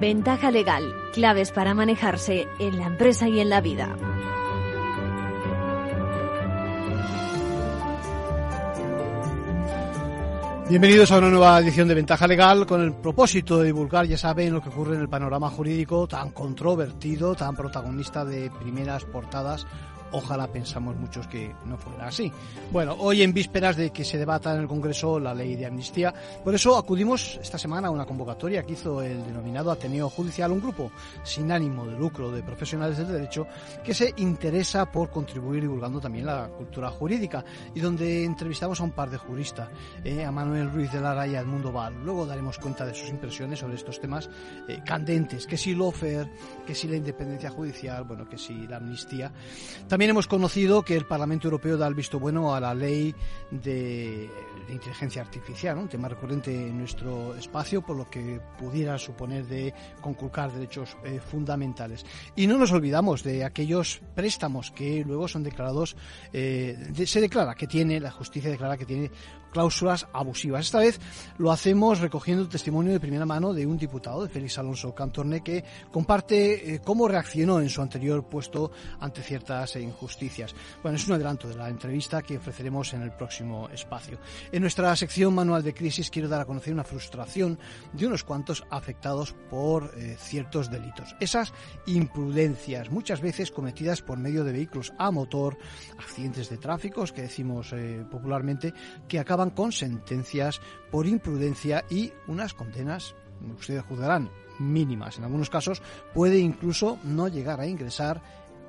Ventaja legal, claves para manejarse en la empresa y en la vida. Bienvenidos a una nueva edición de Ventaja Legal con el propósito de divulgar, ya saben, lo que ocurre en el panorama jurídico tan controvertido, tan protagonista de primeras portadas Ojalá pensamos muchos que no fuera así. Bueno, hoy en vísperas de que se debata en el Congreso la ley de amnistía, por eso acudimos esta semana a una convocatoria que hizo el denominado Ateneo Judicial, un grupo sin ánimo de lucro de profesionales del derecho que se interesa por contribuir divulgando también la cultura jurídica y donde entrevistamos a un par de juristas, eh, a Manuel Ruiz de Lara y a Edmundo Val. Luego daremos cuenta de sus impresiones sobre estos temas eh, candentes, que si lofer, que si la independencia judicial, bueno, que si la amnistía. También hemos conocido que el Parlamento Europeo da el visto bueno a la ley de, inteligencia artificial, un tema recurrente en nuestro espacio, por lo que pudiera suponer de conculcar derechos eh, fundamentales. Y no nos olvidamos de aquellos préstamos que luego son declarados, eh, se declara que tiene, la justicia declara que tiene cláusulas abusivas. Esta vez lo hacemos recogiendo testimonio de primera mano de un diputado, de Félix Alonso Cantorne, que comparte eh, cómo reaccionó en su anterior puesto ante ciertas injusticias. Bueno, es un adelanto de la entrevista que ofreceremos en el próximo espacio. En nuestra sección manual de crisis quiero dar a conocer una frustración de unos cuantos afectados por eh, ciertos delitos. Esas imprudencias, muchas veces cometidas por medio de vehículos a motor, accidentes de tráfico, que decimos eh, popularmente, que acaban con sentencias por imprudencia y unas condenas, ustedes juzgarán, mínimas. En algunos casos puede incluso no llegar a ingresar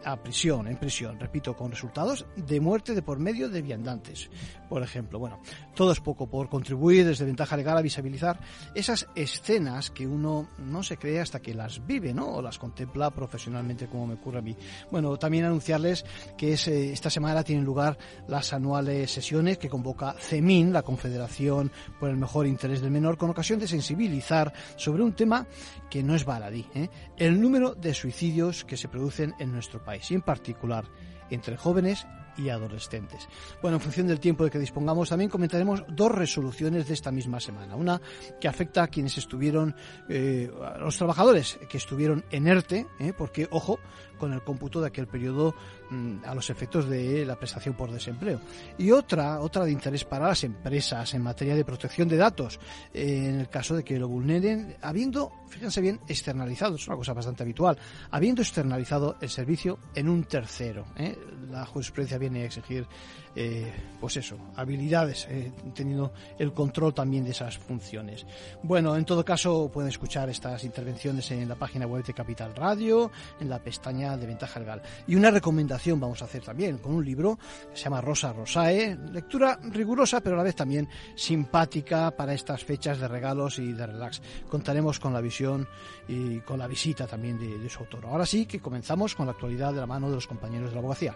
a prisión, en prisión, repito, con resultados de muerte de por medio de viandantes, por ejemplo. Bueno, todo es poco por contribuir desde ventaja legal a visibilizar esas escenas que uno no se cree hasta que las vive, ¿no? O las contempla profesionalmente, como me ocurre a mí. Bueno, también anunciarles que eh, esta semana tienen lugar las anuales sesiones que convoca CEMIN, la Confederación por el Mejor Interés del Menor, con ocasión de sensibilizar sobre un tema que no es baladí, ¿eh? el número de suicidios que se producen en nuestro país y en particular entre jóvenes y adolescentes. Bueno, en función del tiempo de que dispongamos, también comentaremos dos resoluciones de esta misma semana. Una que afecta a quienes estuvieron, eh, a los trabajadores que estuvieron en ERTE, ¿eh? porque, ojo, con el cómputo de aquel periodo mm, a los efectos de la prestación por desempleo. Y otra, otra de interés para las empresas en materia de protección de datos, eh, en el caso de que lo vulneren, habiendo, fíjense bien, externalizado, es una cosa bastante habitual, habiendo externalizado el servicio en un tercero. ¿eh? La jurisprudencia viene a exigir eh, pues eso, habilidades, eh, teniendo el control también de esas funciones. Bueno, en todo caso pueden escuchar estas intervenciones en la página web de Capital Radio, en la pestaña de Ventaja Legal. Y una recomendación vamos a hacer también con un libro que se llama Rosa Rosae, lectura rigurosa pero a la vez también simpática para estas fechas de regalos y de relax. Contaremos con la visión y con la visita también de, de su autor. Ahora sí que comenzamos con la actualidad de la mano de los compañeros de la abogacía.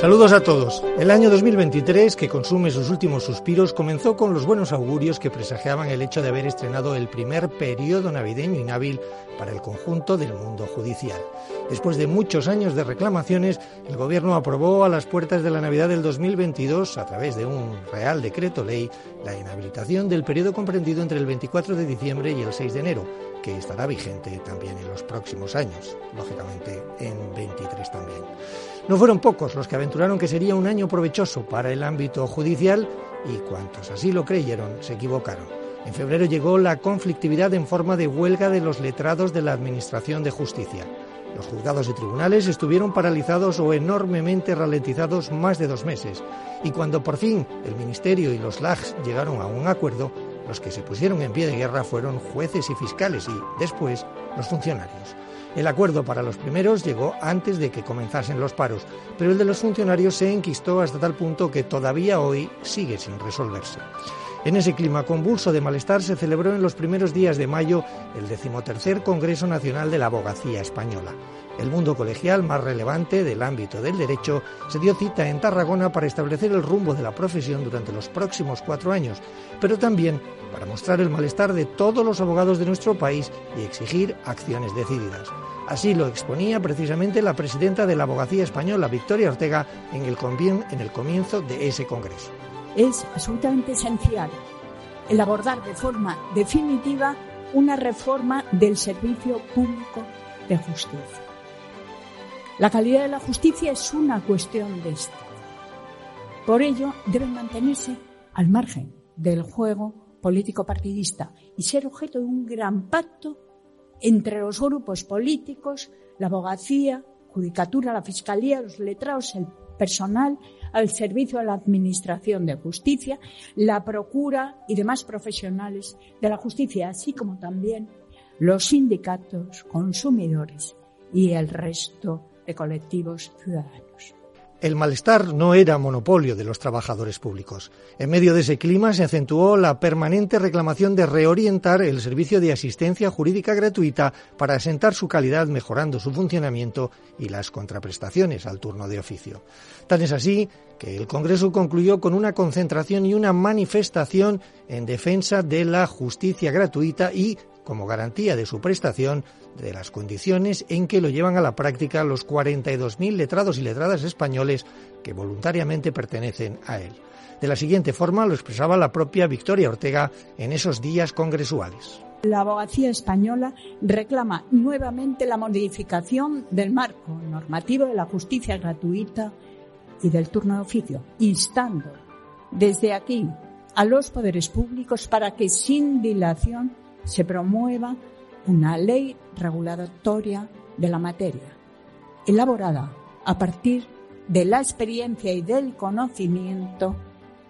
Saludos a todos. El año 2023, que consume sus últimos suspiros, comenzó con los buenos augurios que presagiaban el hecho de haber estrenado el primer periodo navideño inhábil para el conjunto del mundo judicial. Después de muchos años de reclamaciones, el Gobierno aprobó a las puertas de la Navidad del 2022, a través de un Real Decreto Ley, la inhabilitación del periodo comprendido entre el 24 de diciembre y el 6 de enero, que estará vigente también en los próximos años, lógicamente en 23 también. No fueron pocos los que aventuraron que sería un año provechoso para el ámbito judicial y cuantos así lo creyeron se equivocaron. En febrero llegó la conflictividad en forma de huelga de los letrados de la Administración de Justicia. Los juzgados y tribunales estuvieron paralizados o enormemente ralentizados más de dos meses. Y cuando por fin el Ministerio y los LAGs llegaron a un acuerdo, los que se pusieron en pie de guerra fueron jueces y fiscales y, después, los funcionarios. El acuerdo para los primeros llegó antes de que comenzasen los paros, pero el de los funcionarios se enquistó hasta tal punto que todavía hoy sigue sin resolverse. En ese clima convulso de malestar se celebró en los primeros días de mayo el decimotercer Congreso Nacional de la Abogacía Española. El mundo colegial más relevante del ámbito del derecho se dio cita en Tarragona para establecer el rumbo de la profesión durante los próximos cuatro años, pero también para mostrar el malestar de todos los abogados de nuestro país y exigir acciones decididas. Así lo exponía precisamente la presidenta de la Abogacía Española, Victoria Ortega, en el, en el comienzo de ese Congreso. Es absolutamente esencial el abordar de forma definitiva una reforma del servicio público de justicia. La calidad de la justicia es una cuestión de Estado. Por ello, deben mantenerse al margen del juego político partidista y ser objeto de un gran pacto entre los grupos políticos, la abogacía, judicatura, la fiscalía, los letrados, el personal al servicio de la Administración de Justicia, la Procura y demás profesionales de la justicia, así como también los sindicatos, consumidores y el resto colectivos ciudadanos. El malestar no era monopolio de los trabajadores públicos. En medio de ese clima se acentuó la permanente reclamación de reorientar el servicio de asistencia jurídica gratuita para asentar su calidad mejorando su funcionamiento y las contraprestaciones al turno de oficio. Tan es así que el Congreso concluyó con una concentración y una manifestación en defensa de la justicia gratuita y como garantía de su prestación de las condiciones en que lo llevan a la práctica los 42.000 letrados y letradas españoles que voluntariamente pertenecen a él. De la siguiente forma lo expresaba la propia Victoria Ortega en esos días congresuales. La abogacía española reclama nuevamente la modificación del marco normativo de la justicia gratuita y del turno de oficio, instando desde aquí a los poderes públicos para que sin dilación se promueva una ley regulatoria de la materia, elaborada a partir de la experiencia y del conocimiento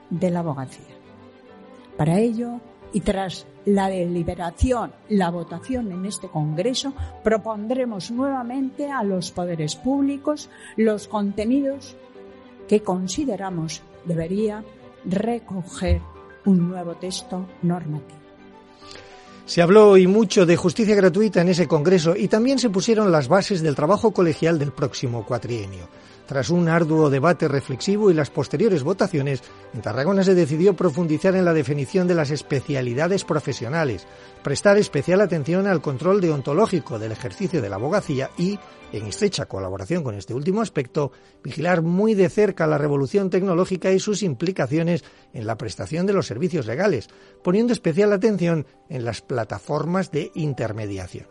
de la abogacía. Para ello, y tras la deliberación, la votación en este Congreso, propondremos nuevamente a los poderes públicos los contenidos que consideramos debería recoger un nuevo texto normativo. Se habló y mucho de justicia gratuita en ese Congreso y también se pusieron las bases del trabajo colegial del próximo cuatrienio. Tras un arduo debate reflexivo y las posteriores votaciones, en Tarragona se decidió profundizar en la definición de las especialidades profesionales, prestar especial atención al control deontológico del ejercicio de la abogacía y, en estrecha colaboración con este último aspecto, vigilar muy de cerca la revolución tecnológica y sus implicaciones en la prestación de los servicios legales, poniendo especial atención en las plataformas de intermediación.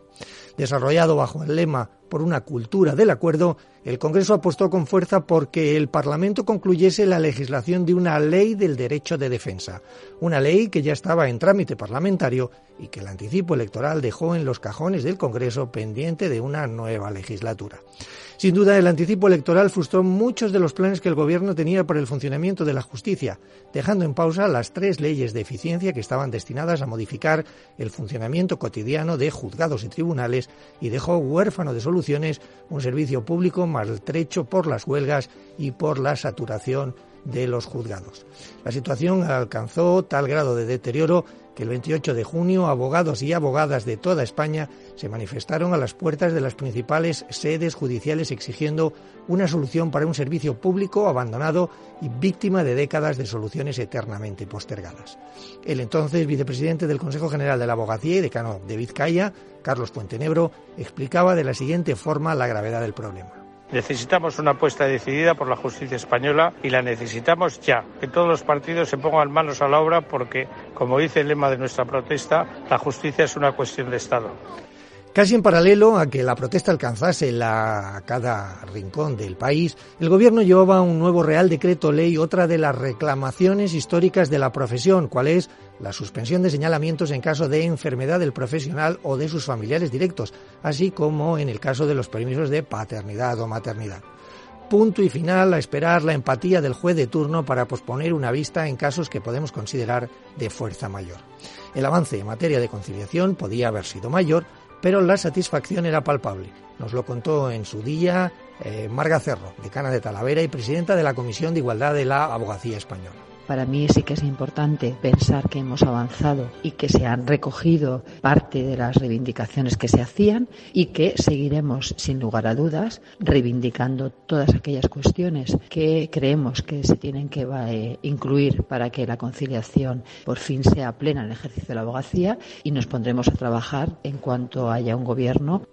Desarrollado bajo el lema por una cultura del acuerdo, el Congreso apostó con fuerza porque el Parlamento concluyese la legislación de una ley del derecho de defensa, una ley que ya estaba en trámite parlamentario y que el anticipo electoral dejó en los cajones del Congreso pendiente de una nueva legislatura. Sin duda, el anticipo electoral frustró muchos de los planes que el Gobierno tenía para el funcionamiento de la justicia, dejando en pausa las tres leyes de eficiencia que estaban destinadas a modificar el funcionamiento cotidiano de juzgados y tribunales y dejó huérfano de soluciones un servicio público maltrecho por las huelgas y por la saturación de los juzgados. La situación alcanzó tal grado de deterioro que el 28 de junio abogados y abogadas de toda España se manifestaron a las puertas de las principales sedes judiciales exigiendo una solución para un servicio público abandonado y víctima de décadas de soluciones eternamente postergadas. El entonces vicepresidente del Consejo General de la Abogacía y decano de Vizcaya, Carlos Puentenebro, explicaba de la siguiente forma la gravedad del problema. Necesitamos una apuesta decidida por la justicia española y la necesitamos ya. Que todos los partidos se pongan manos a la obra porque, como dice el lema de nuestra protesta, la justicia es una cuestión de Estado. Casi en paralelo a que la protesta alcanzase la, cada rincón del país, el gobierno llevaba un nuevo Real Decreto Ley, otra de las reclamaciones históricas de la profesión, cual es la suspensión de señalamientos en caso de enfermedad del profesional o de sus familiares directos, así como en el caso de los permisos de paternidad o maternidad. Punto y final a esperar la empatía del juez de turno para posponer una vista en casos que podemos considerar de fuerza mayor. El avance en materia de conciliación podía haber sido mayor, pero la satisfacción era palpable. Nos lo contó en su día eh, Marga Cerro, decana de Talavera y presidenta de la Comisión de Igualdad de la Abogacía Española. Para mí sí que es importante pensar que hemos avanzado y que se han recogido parte de las reivindicaciones que se hacían y que seguiremos, sin lugar a dudas, reivindicando todas aquellas cuestiones que creemos que se tienen que eh, incluir para que la conciliación por fin sea plena en el ejercicio de la abogacía y nos pondremos a trabajar en cuanto haya un gobierno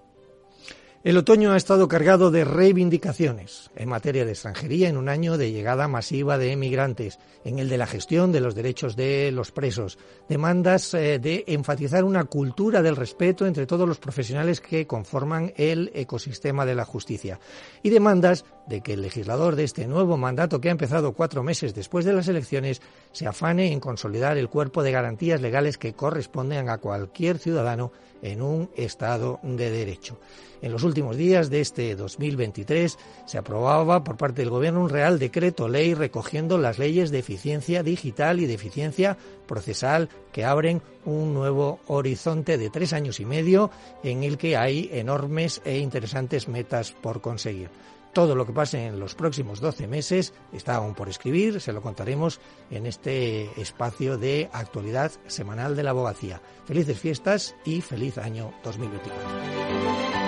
el otoño ha estado cargado de reivindicaciones en materia de extranjería en un año de llegada masiva de emigrantes, en el de la gestión de los derechos de los presos, demandas eh, de enfatizar una cultura del respeto entre todos los profesionales que conforman el ecosistema de la justicia. Y demandas de que el legislador de este nuevo mandato que ha empezado cuatro meses después de las elecciones se afane en consolidar el cuerpo de garantías legales que corresponden a cualquier ciudadano en un Estado de Derecho. En los últimos días de este 2023 se aprobaba por parte del Gobierno un Real Decreto Ley recogiendo las leyes de eficiencia digital y de eficiencia procesal que abren un nuevo horizonte de tres años y medio en el que hay enormes e interesantes metas por conseguir. Todo lo que pase en los próximos 12 meses está aún por escribir, se lo contaremos en este espacio de actualidad semanal de la abogacía. Felices fiestas y feliz año 2024.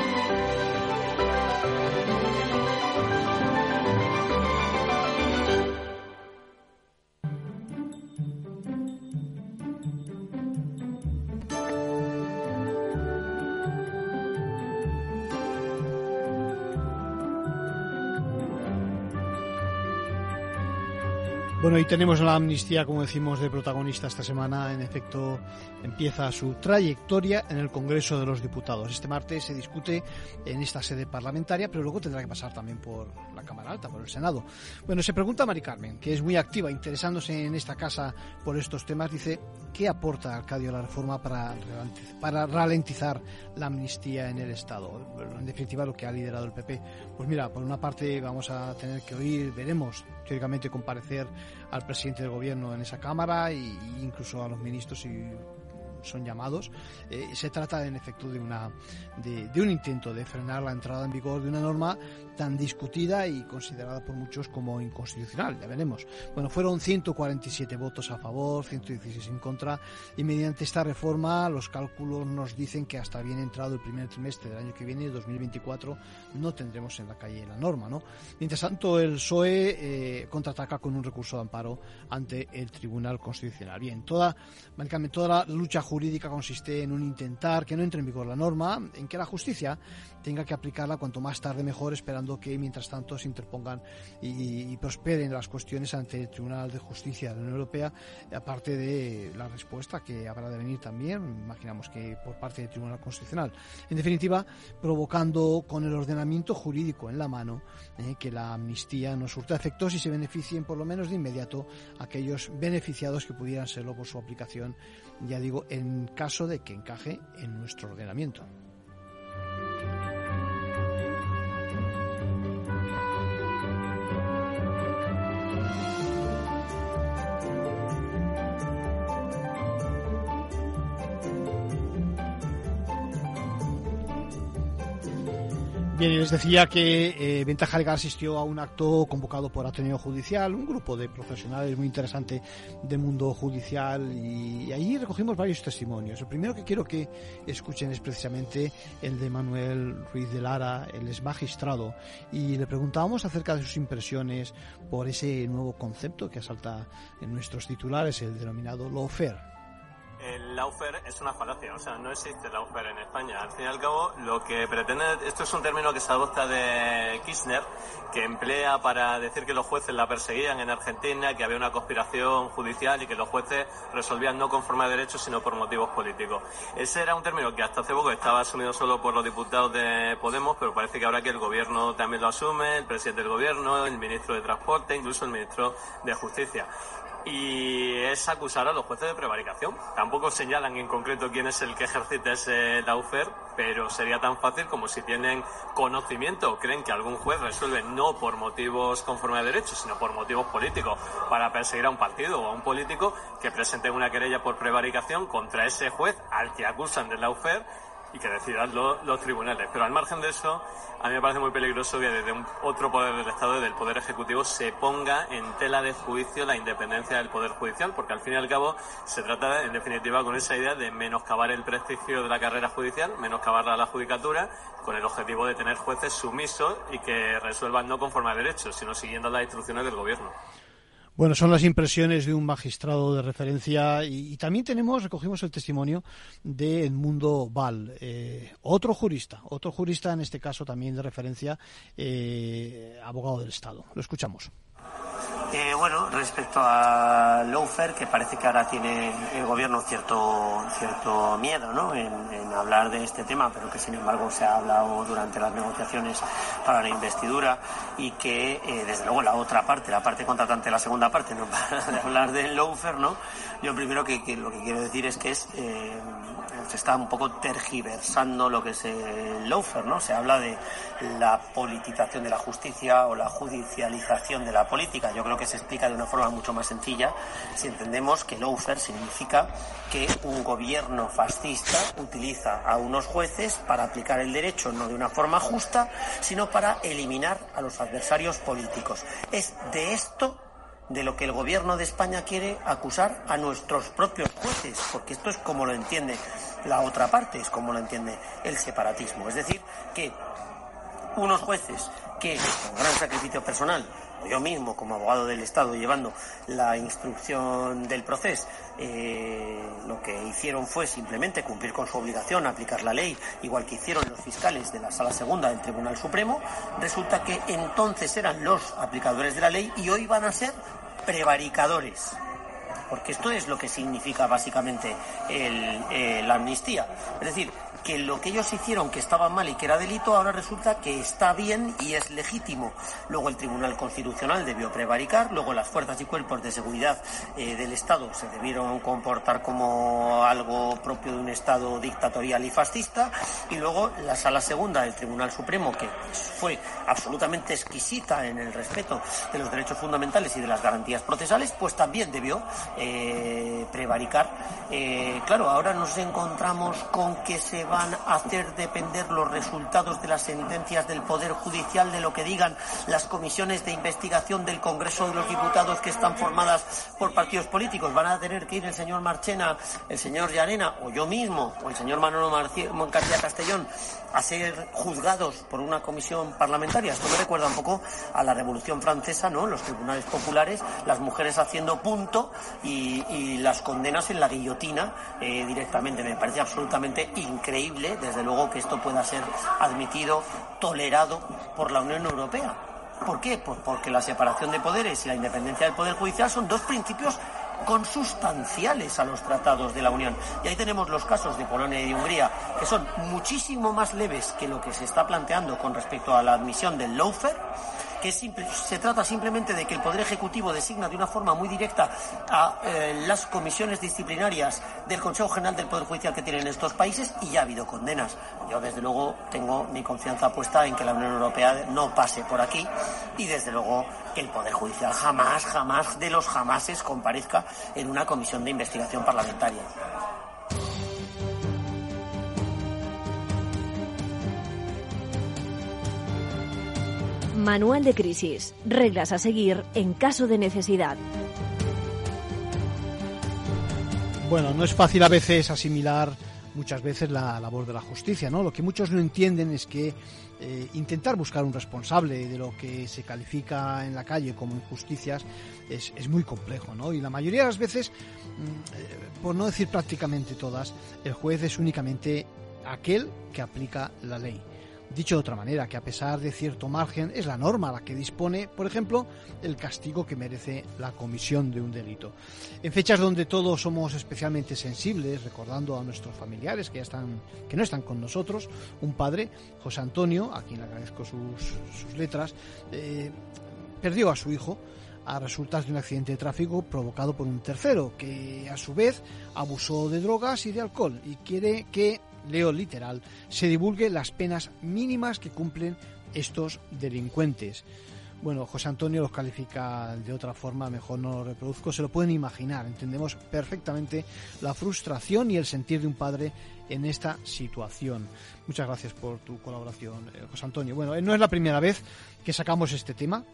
Bueno, y tenemos la amnistía, como decimos, de protagonista esta semana. En efecto, empieza su trayectoria en el Congreso de los Diputados. Este martes se discute en esta sede parlamentaria, pero luego tendrá que pasar también por la Cámara Alta, por el Senado. Bueno, se pregunta a Mari Carmen, que es muy activa, interesándose en esta casa por estos temas, dice, ¿qué aporta Arcadio la reforma para, para ralentizar la amnistía en el Estado? En definitiva, lo que ha liderado el PP. Pues mira, por una parte vamos a tener que oír, veremos, teóricamente comparecer al presidente del gobierno en esa Cámara e incluso a los ministros y son llamados, eh, se trata en efecto de, una, de, un intento de frenar la entrada en vigor de una norma tan discutida y considerada por muchos como inconstitucional, ya veremos. Bueno, fueron 147 votos a favor, 116 en contra y mediante esta reforma los cálculos nos dicen que hasta bien entrado el primer trimestre del año que viene, 2024, no tendremos en la calle la norma, ¿no? Mientras tanto, el PSOE eh, contraataca con un recurso de amparo ante el Tribunal Constitucional. Bien, toda, toda la lucha jurídica consiste en un intentar que no entre en vigor la norma, en que la justicia tenga que aplicarla cuanto más tarde mejor, esperando que mientras tanto se interpongan y, prosperen las cuestiones ante el Tribunal de Justicia de la Unión Europea, aparte de la respuesta que habrá de venir también, imaginamos que por parte del Tribunal Constitucional. En definitiva, provocando con el ordenamiento jurídico en la mano eh, que la amnistía no surta efectos y se beneficien por lo menos de inmediato aquellos beneficiados que pudieran serlo por su aplicación ya digo, en caso de que encaje en nuestro ordenamiento. Bien, les decía que eh, Ventaja Legal asistió a un acto convocado por Ateneo Judicial, un grupo de profesionales muy interesante del mundo judicial y, allí recogimos varios testimonios. El primero que quiero que escuchen es precisamente el de Manuel Ruiz de Lara, el es magistrado, y le preguntábamos acerca de sus impresiones por ese nuevo concepto que asalta en nuestros titulares, el denominado lawfare el lawfare es una falacia, o sea, no existe lawfare en España. Al fin y al cabo, lo que pretende, esto es un término que se adopta de Kirchner, que emplea para decir que los jueces la perseguían en Argentina, que había una conspiración judicial y que los jueces resolvían no conforme a derechos, sino por motivos políticos. Ese era un término que hasta hace poco estaba asumido solo por los diputados de Podemos, pero parece que ahora que el gobierno también lo asume, el presidente del gobierno, el ministro de Transporte, incluso el ministro de Justicia y es acusar a los jueces de prevaricación. Tampoco señalan en concreto quién es el que ejercita ese laufer, pero sería tan fácil como si tienen conocimiento o creen que algún juez resuelve no por motivos conforme a derecho, sino por motivos políticos para perseguir a un partido o a un político que presente una querella por prevaricación contra ese juez al que acusan de laufer y que decidan los tribunales. Pero al margen de eso, a mí me parece muy peligroso que desde un otro poder del Estado, desde el Poder Ejecutivo, se ponga en tela de juicio la independencia del Poder Judicial, porque al fin y al cabo se trata, en definitiva, con esa idea de menoscabar el prestigio de la carrera judicial, menoscabarla a la judicatura, con el objetivo de tener jueces sumisos y que resuelvan no conforme a derechos, sino siguiendo las instrucciones del Gobierno. Bueno, son las impresiones de un magistrado de referencia y, también tenemos, recogimos el testimonio de Edmundo Val, eh, otro jurista, otro jurista en este caso también de referencia, eh, abogado del Estado. Lo escuchamos. Eh, bueno, respecto a Lawfare, que parece que ahora tiene el gobierno cierto, cierto miedo ¿no? en, hablar de este tema, pero que sin embargo se ha hablado durante las negociaciones para la investidura y que eh, desde luego la otra parte, la parte contratante, la segunda parte, no para de hablar del Lawfare, ¿no? Yo primero que, lo que quiero decir es que es eh, se está un poco tergiversando lo que es el lawfare, ¿no? Se habla de la politización de la justicia o la judicialización de la política. Yo creo que se explica de una forma mucho más sencilla si entendemos que lawfare significa que un gobierno fascista utiliza a unos jueces para aplicar el derecho no de una forma justa, sino para eliminar a los adversarios políticos. Es de esto de lo que el gobierno de España quiere acusar a nuestros propios jueces, porque esto es como lo entiende la otra parte, es como lo entiende el separatismo. Es decir, que unos jueces que con gran sacrificio personal, yo mismo como abogado del Estado llevando la instrucción del proceso, eh, lo que hicieron fue simplemente cumplir con su obligación, aplicar la ley, igual que hicieron los fiscales de la Sala Segunda del Tribunal Supremo, resulta que entonces eran los aplicadores de la ley y hoy van a ser prevaricadores porque esto es lo que significa básicamente el, la amnistía. Es decir, que lo que ellos hicieron que estaba mal y que era delito, ahora resulta que está bien y es legítimo. Luego el Tribunal Constitucional debió prevaricar, luego las fuerzas y cuerpos de seguridad eh, del Estado se debieron comportar como algo propio de un Estado dictatorial y fascista, y luego la Sala Segunda del Tribunal Supremo, que fue absolutamente exquisita en el respeto de los derechos fundamentales y de las garantías procesales, pues también debió eh, prevaricar. Eh, claro, ahora nos encontramos con que se van a hacer depender los resultados de las sentencias del Poder Judicial de lo que digan las comisiones de investigación del Congreso de los Diputados que están formadas por partidos políticos. Van a tener que ir el señor Marchena, el señor Llarena o yo mismo o el señor Manolo García Castellón a ser juzgados por una comisión parlamentaria. Esto me recuerda un poco a la Revolución Francesa, ¿no? Los tribunales populares, las mujeres haciendo punto y, las condenas en la guillotina eh, directamente. Me parece absolutamente increíble desde luego, que esto pueda ser admitido, tolerado por la Unión Europea. ¿Por qué? Pues porque la separación de poderes y la independencia del Poder Judicial son dos principios consustanciales a los tratados de la Unión. Y ahí tenemos los casos de Polonia y de Hungría, que son muchísimo más leves que lo que se está planteando con respecto a la admisión del lawfare que se trata simplemente de que el Poder Ejecutivo designa de una forma muy directa a eh, las comisiones disciplinarias del Consejo General del Poder Judicial que tienen estos países y ya ha habido condenas. Yo, desde luego, tengo mi confianza puesta en que la Unión Europea no pase por aquí y, desde luego, que el Poder Judicial jamás, jamás de los jamases comparezca en una comisión de investigación parlamentaria. Manual de crisis. Reglas a seguir en caso de necesidad. Bueno, no es fácil a veces asimilar muchas veces la labor de la justicia, ¿no? Lo que muchos no entienden es que eh, intentar buscar un responsable de lo que se califica en la calle como injusticias es, es muy complejo, ¿no? Y la mayoría de las veces, mm, eh, por no decir prácticamente todas, el juez es únicamente aquel que aplica la ley. Dicho de otra manera, que a pesar de cierto margen es la norma la que dispone, por ejemplo, el castigo que merece la comisión de un delito. En fechas donde todos somos especialmente sensibles, recordando a nuestros familiares que ya están, que no están con nosotros, un padre, José Antonio, a quien agradezco sus, letras, eh, perdió a su hijo a resultas de un accidente de tráfico provocado por un tercero, que a su vez abusó de drogas y de alcohol y quiere que leo literal, se divulgue las penas mínimas que cumplen estos delincuentes. Bueno, José Antonio los califica de otra forma, mejor no lo reproduzco, se lo pueden imaginar, entendemos perfectamente la frustración y el sentir de un padre en esta situación. Muchas gracias por tu colaboración, eh, José Antonio. Bueno, eh, no es la primera vez que sacamos este tema,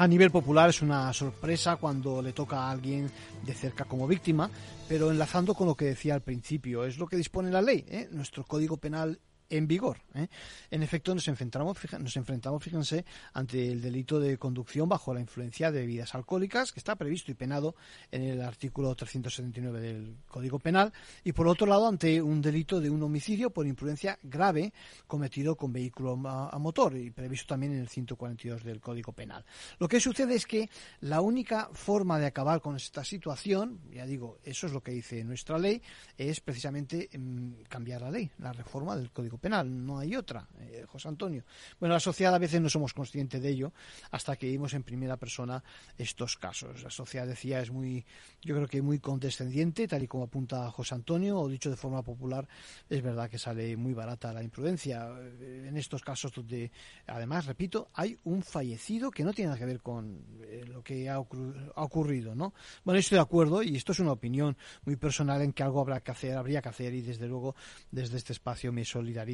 a nivel popular es una sorpresa cuando le toca a alguien de cerca como víctima, pero enlazando con lo que decía al principio, es lo que dispone la ley. ¿eh? Nuestro Código Penal en vigor. ¿eh? En efecto, nos enfrentamos, nos enfrentamos, fíjense, ante el delito de conducción bajo la influencia de bebidas alcohólicas, que está previsto y penado en el artículo 379 del Código Penal, y por otro lado, ante un delito de un homicidio por imprudencia grave cometido con vehículo a, motor, y previsto también en el 142 del Código Penal. Lo que sucede es que la única forma de acabar con esta situación, ya digo, eso es lo que dice nuestra ley, es precisamente mm, cambiar la ley, la reforma del Código penal, no hay otra, eh, José Antonio. Bueno, la sociedad a veces no somos conscientes de ello hasta que vimos en primera persona estos casos. La sociedad, decía, es muy, yo creo que muy condescendiente, tal y como apunta José Antonio, o dicho de forma popular, es verdad que sale muy barata la imprudencia. Eh, en estos casos donde, además, repito, hay un fallecido que no tiene nada que ver con eh, lo que ha, ocurrido, ¿no? Bueno, estoy de acuerdo y esto es una opinión muy personal en que algo habrá que hacer, habría que hacer y desde luego desde este espacio me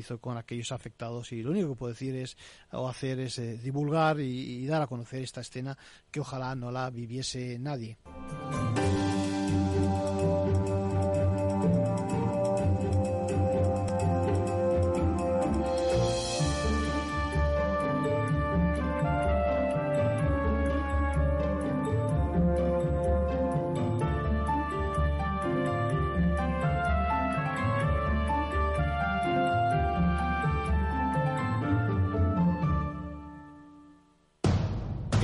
solidarizo con aquellos afectados y lo único que puedo decir es o hacer es eh, divulgar y dar a conocer esta escena que ojalá no la viviese nadie.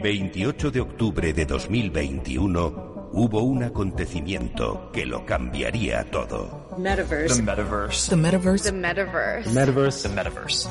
El 28 de octubre de 2021, hubo un acontecimiento que lo cambiaría todo. Metaverse. The metaverse. The metaverse. The metaverse. The metaverse. The metaverse.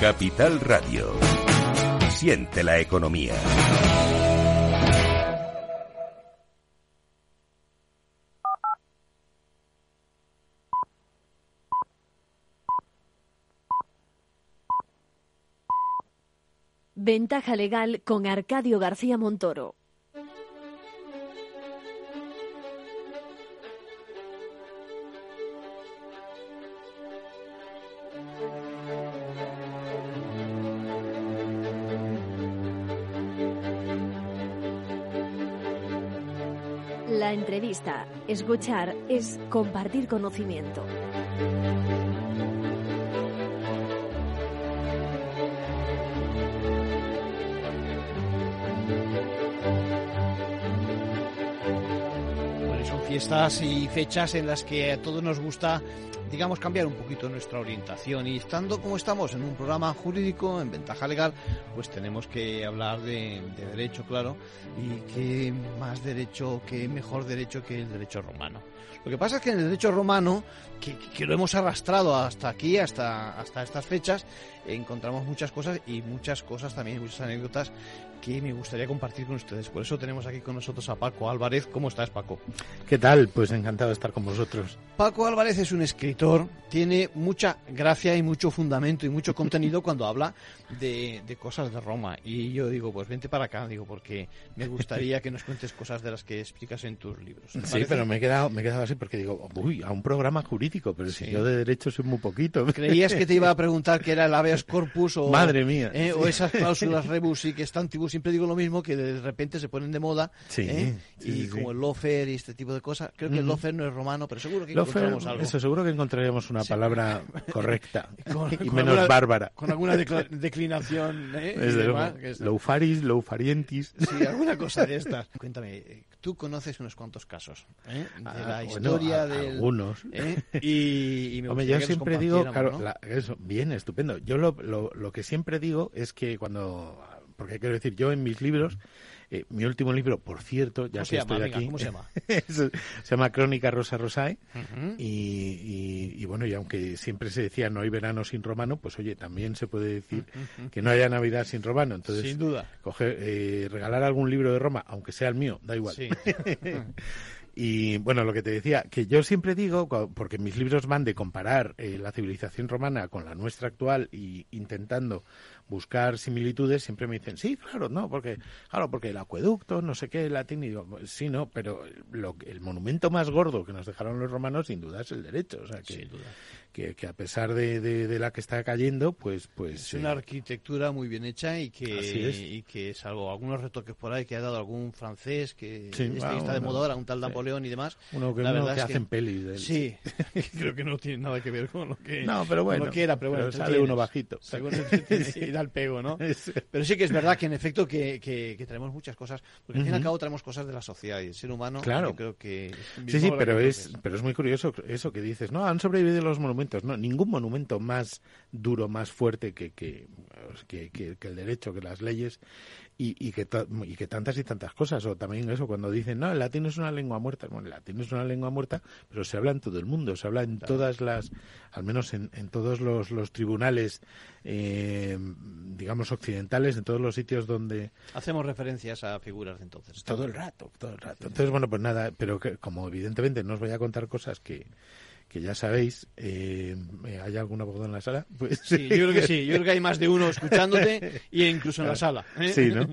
Capital Radio. Siente la economía. Ventaja legal con Arcadio García Montoro. Escuchar, es compartir conocimiento. Son fiestas y fechas en las que a todos nos gusta, digamos, cambiar un poquito nuestra orientación. Y estando como estamos en un programa jurídico, en ventaja legal, pues tenemos que hablar de, de derecho, claro. Y qué más derecho, qué mejor derecho que el derecho romano. Lo que pasa es que en el derecho romano, que, que lo hemos arrastrado hasta aquí, hasta, hasta estas fechas, encontramos muchas cosas y muchas cosas también, muchas anécdotas que me gustaría compartir con ustedes. Por eso tenemos aquí con nosotros a Paco Álvarez. ¿Cómo estás, Paco? ¿Qué tal? Pues encantado de estar con vosotros. Paco Álvarez es un escritor, tiene mucha gracia y mucho fundamento y mucho contenido cuando habla de, de, cosas de Roma. Y yo digo, pues vente para acá, digo, porque me gustaría que nos cuentes cosas de las que explicas en tus libros. Sí, parece? pero me he, quedado, me he quedado así porque digo, uy, a un programa jurídico, pero sí. si yo de derecho soy muy poquito. ¿Creías que te iba a preguntar qué era el habeas corpus o, Madre mía. Eh, o esas cláusulas rebus y que están antiguos? Siempre digo lo mismo, que de repente se ponen de moda. Sí, ¿eh? sí, y sí, como el lofer y este tipo de cosas. Creo que el lofer no es romano, pero seguro que lofer, encontramos algo. Eso, seguro que encontraríamos una palabra correcta con, y con menos alguna, bárbara. Con alguna declinación. ¿eh? De Loufaris, loufarientis. Sí, alguna cosa de estas. Cuéntame, tú conoces unos cuantos casos ¿eh? de ah, la bueno, historia a, del. Algunos. ¿eh? Y, y me Hombre, yo siempre digo, claro, ¿no? la, eso, bien, estupendo. Yo lo, lo, lo que siempre digo es que cuando. Porque quiero decir, yo en mis libros. Eh, mi último libro, por cierto, ya ¿Cómo que se llama? estoy Venga, aquí, ¿Cómo se llama? se llama Crónica Rosa Rosae. Uh -huh. y, y, y, bueno, y aunque siempre se decía no hay verano sin romano, pues oye, también se puede decir uh -huh. que no haya Navidad sin romano. Entonces, sin duda. Coger, eh, regalar algún libro de Roma, aunque sea el mío, da igual. Sí. Y bueno, lo que te decía, que yo siempre digo, porque mis libros van de comparar eh, la civilización romana con la nuestra actual y intentando buscar similitudes, siempre me dicen, sí, claro, no, porque, claro, porque el acueducto, no sé qué, el latín, y digo, sí, no, pero lo, el monumento más gordo que nos dejaron los romanos, sin duda, es el derecho. O sea, que, sin duda. que, que a pesar de, de, de, la que está cayendo, pues... pues es una eh, arquitectura muy bien hecha y que, es. y que salvo algunos retoques por ahí que ha dado algún francés que sí, este está de moda ahora, un tal Napoleón y demás. Uno que, la uno verdad que es hacen que, pelis de él. Sí, creo que no tiene nada que ver con lo que, no, pero bueno, lo que era, pero bueno, pero sale uno bajito. Según y da el pego, ¿no? Pero sí que es verdad que en efecto que, que, que traemos muchas cosas, porque al fin y al cabo traemos cosas de la sociedad y el ser humano. Claro. Yo creo que sí, sí, pero es, es, pero es muy curioso eso que dices. No, han sobrevivido los monumentos. No, ningún monumento más duro, más fuerte que, que, que, que el derecho, que las leyes y, y, que y que tantas y tantas cosas. O también eso, cuando dicen, no, el latín es una lengua muerta. Bueno, el latín es una lengua muerta, pero se habla en todo el mundo, se habla en claro. todas las, al menos en, en todos los, los tribunales, eh, digamos, occidentales, en todos los sitios donde... Hacemos referencias a figuras de entonces. Todo el rato, todo el rato. Entonces, bueno, pues nada, pero que, como evidentemente no os voy a contar cosas que que ya sabéis, eh, ¿hay algún abogado en la sala? Pues, sí, yo creo que sí, yo creo que hay más de uno escuchándote y incluso en la sala. ¿eh? Sí, ¿no?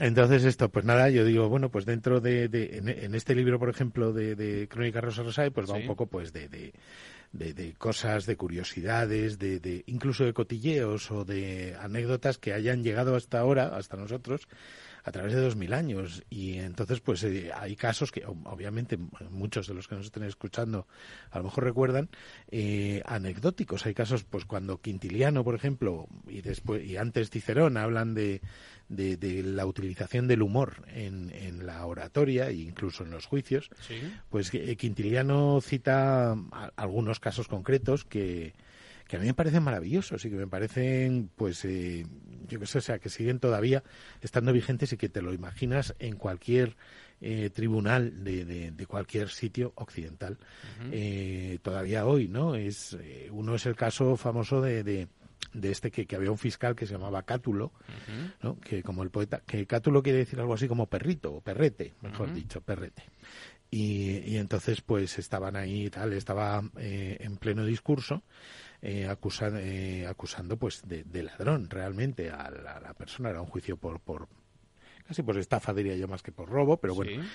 Entonces esto, pues nada, yo digo, bueno, pues dentro de, de en, en, este libro, por ejemplo, de, de Crónica Rosa Rosae, pues va sí. un poco pues de, de de, de, cosas, de curiosidades, de, de, incluso de cotilleos o de anécdotas que hayan llegado hasta ahora, hasta nosotros, a través de dos mil años. Y entonces, pues eh, hay casos que, obviamente, muchos de los que nos estén escuchando a lo mejor recuerdan, eh, anecdóticos. Hay casos, pues cuando Quintiliano, por ejemplo, y después y antes Cicerón hablan de, de, de la utilización del humor en, en, la oratoria e incluso en los juicios, ¿Sí? pues eh, Quintiliano cita a, algunos casos concretos que, que a mí me parecen maravillosos y que me parecen, pues, eh, yo qué sé, o sea, que siguen todavía estando vigentes y que te lo imaginas en cualquier eh, tribunal de, de, de, cualquier sitio occidental. Uh -huh. eh, todavía hoy, ¿no? Es, eh, uno es el caso famoso de, de de este que, que había un fiscal que se llamaba Cátulo, ¿no? que como el poeta, que Cátulo quiere decir algo así como perrito o perrete, mejor dicho, perrete. Y, y, entonces pues estaban ahí y tal, estaba eh, en pleno discurso eh, acusando, eh, acusando pues de, de, ladrón realmente a la, a la, persona, era un juicio por, por casi por estafa diría yo más que por robo, pero bueno. Sí.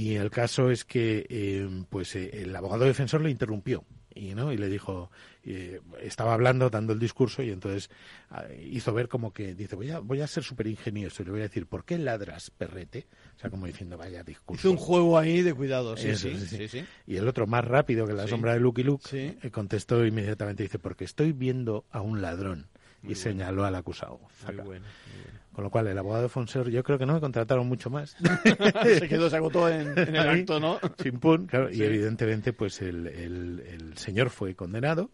Y el caso es que eh, pues el abogado defensor le interrumpió y no y le dijo eh, estaba hablando dando el discurso y entonces uh, hizo ver como que dice voy a voy a ser súper ingenioso y le voy a decir por qué ladras perrete o sea como diciendo vaya discurso hizo un juego ahí de cuidado sí, Eso, sí, sí, sí, sí, y el otro más rápido que la sombra de Lucky Luke eh, contestó inmediatamente dice porque estoy viendo a un ladrón Muy y bueno. señaló al acusado Muy bueno, muy bueno. Con lo cual, el abogado de Fonser, yo creo que no me contrataron mucho más. se quedó, se agotó en, en el Ahí, acto, ¿no? Chimpún, claro. Sí. Y evidentemente, pues el, el, el señor fue condenado.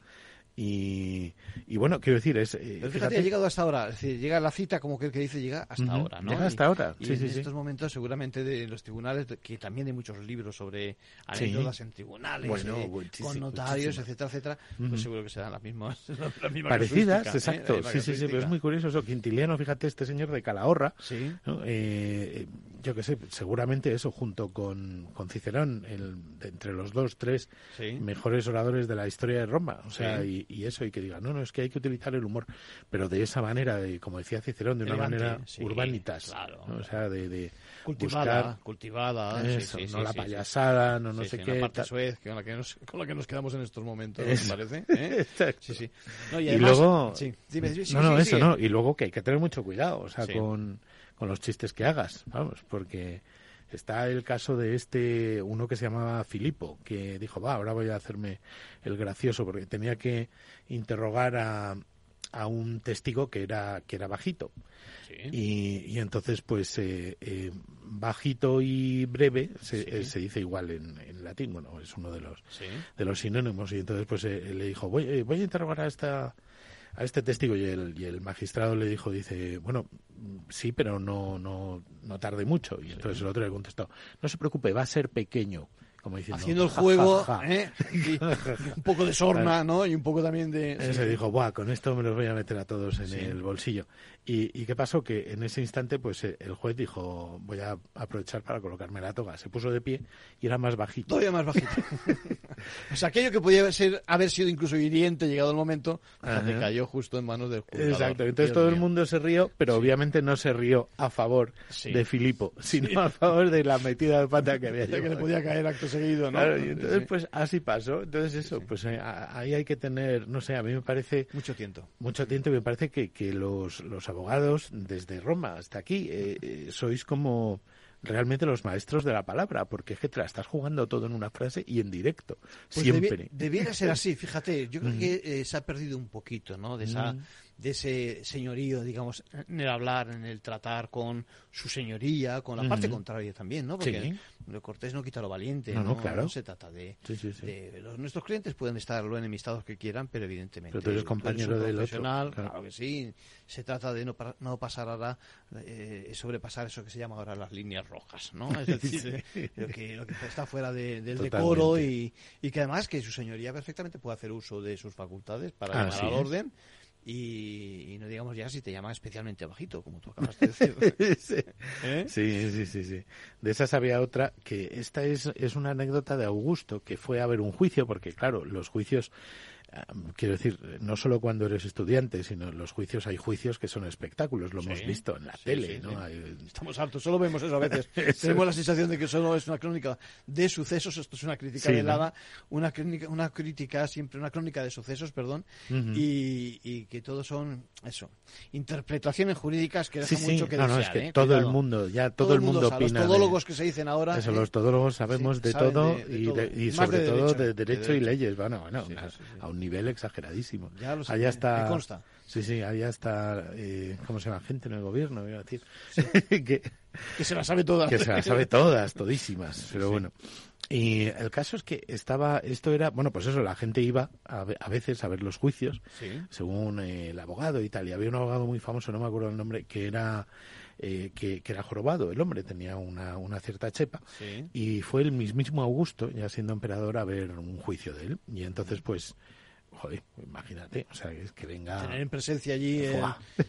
Y, y, bueno, quiero decir, es. Eh, Pero fíjate, ha llegado hasta ahora. Es decir, llega la cita, como que el que dice, llega hasta ahora, ¿no? llega hasta ahora, sí, y sí, en sí. estos momentos, seguramente, de los tribunales, que también hay muchos libros sobre anécdotas en tribunales, Bueno, eh, con notarios, muchísimo. etcétera, etcétera, Ujú. pues seguro que se dan las mismas. Parecidas, ¿eh? exacto. Sí, sí, sí, pero es muy curioso eso. Quintiliano, fíjate, este señor de Calahorra, Sí. ¿no? Eh, yo qué sé, seguramente eso, junto con, con Cicerón, el, entre los dos, tres Sí. mejores oradores de la historia de Roma. O sea, Sí. y, y eso, y que digan, no, no, es que hay que utilizar el humor, pero de esa manera, de, como decía Cicerón, de una Elegante, manera sí, urbanitas. claro, ¿no? O sea, de, de Cultivada, buscar cultivada. eso, no la payasada, no no sé qué. La parte suez, con la, que nos, con la que nos quedamos en estos momentos, me parece. ¿eh? Sí, sí. No, y, además- luego dime, no no eso no y luego que hay que tener mucho cuidado o sea con, con los chistes que hagas vamos porque está el caso de este uno que se llamaba Filipo que dijo va ahora voy a hacerme el gracioso porque tenía que interrogar a a un testigo que era que era bajito y, y entonces pues eh, eh, bajito y breve se, Sí. eh, se dice igual en, en latín bueno es uno de los Sí. de los sinónimos y entonces pues eh, le dijo voy, eh, voy a interrogar a esta a este testigo y el, y el magistrado le dijo dice bueno sí pero no no no tarde mucho y entonces el otro le contestó no se preocupe va a ser pequeño como diciendo Haciendo el "Ja, juego, ja, ja". ¿eh? Un poco de sorna, ¿no? Y un poco también de... Ese sí. dijo, Buah, con esto me los voy a meter a todos en Sí. el bolsillo. ¿Y, ¿Y qué pasó? Que en ese instante, pues eh, el juez dijo, voy a aprovechar para colocarme la toga. Se puso de pie y era más bajito. Todavía más bajito. o sea, aquello que podía ser, haber sido incluso hiriente llegado el momento, Ajá. cayó justo en manos del juzgador. Exacto, entonces Dios todo el mundo se rió, pero obviamente no se rió a favor Sí. de Filipo, sino Sí. a favor de la metida de pata que había que le podía caer acto seguido, ¿no? Claro, y entonces pues así pasó. Entonces eso, pues eh, ahí hay que tener, no sé, a mí me parece Mucho tiento. mucho tiempo y me parece que, que los, los abogados desde Roma hasta aquí eh, eh, sois como realmente los maestros de la palabra, porque es que te la estás jugando todo en una frase y en directo, Pues siempre. debi- debiera ser así, fíjate. Yo creo Mm. que eh, se ha perdido un poquito, ¿no? De esa, Mm. De ese señorío, digamos, en el hablar, en el tratar con su señoría, con la parte contraria también, ¿no? Porque Sí. cortés no quita lo valiente, No, ¿no? no, claro. se trata de, Sí, sí, sí. de- los, nuestros clientes pueden estar lo enemistados que quieran, pero evidentemente. Pero tú eres compañero del otro, claro. claro que sí. Se trata de no, no pasar ahora, eh, sobrepasar eso que se llama ahora las líneas rojas, ¿no? Es decir, lo, que, lo que está fuera de- del Totalmente. decoro y, y que además que su señoría perfectamente puede hacer uso de sus facultades para llamar al es. Y, y no digamos ya si te llama especialmente bajito, como tú acabas de decir. sí. ¿Eh? sí, sí, sí, sí. De esas había otra que esta es, es una anécdota de Augusto que fue a ver un juicio, porque claro, los juicios, quiero decir, no solo cuando eres estudiante, sino en los juicios hay juicios que son espectáculos, lo Sí, hemos visto en la sí, tele, sí, ¿no? Hay- Estamos hartos, solo vemos eso a veces. Tenemos la sensación de que solo es una crónica de sucesos, esto es una crítica Sí, ¿no? velada, una crítica, una crítica siempre, una crónica de sucesos, perdón, y, y que todos son, eso, interpretaciones jurídicas que dejan mucho que no, no, es que ¿eh? todo el mundo, ya todo, el mundo, opina. Los de- todólogos que se dicen ahora. Eso, ¿eh? los todólogos sabemos de todo, de- de y, todo. sobre de todo derecho, de de derecho y leyes, bueno, bueno, a un nivel exageradísimo. Ya lo sé, allá está, me consta. Sí, sí, allá está, eh, ¿cómo se llama? Gente en el gobierno, iba a decir. que, Que se las sabe todas. que se las sabe todas, todísimas, pero sí. bueno. Y el caso es que estaba, esto era, bueno, pues eso, la gente iba a, a veces a ver los juicios, Sí. según eh, el abogado y tal. Y había un abogado muy famoso, no me acuerdo el nombre, que era eh, que, que era jorobado. El hombre tenía una, una cierta chepa. Sí. Y fue el mismísimo Augusto, ya siendo emperador, a ver un juicio de él. Y entonces, pues, joder, imagínate, o sea, que venga... Tener en presencia allí eh,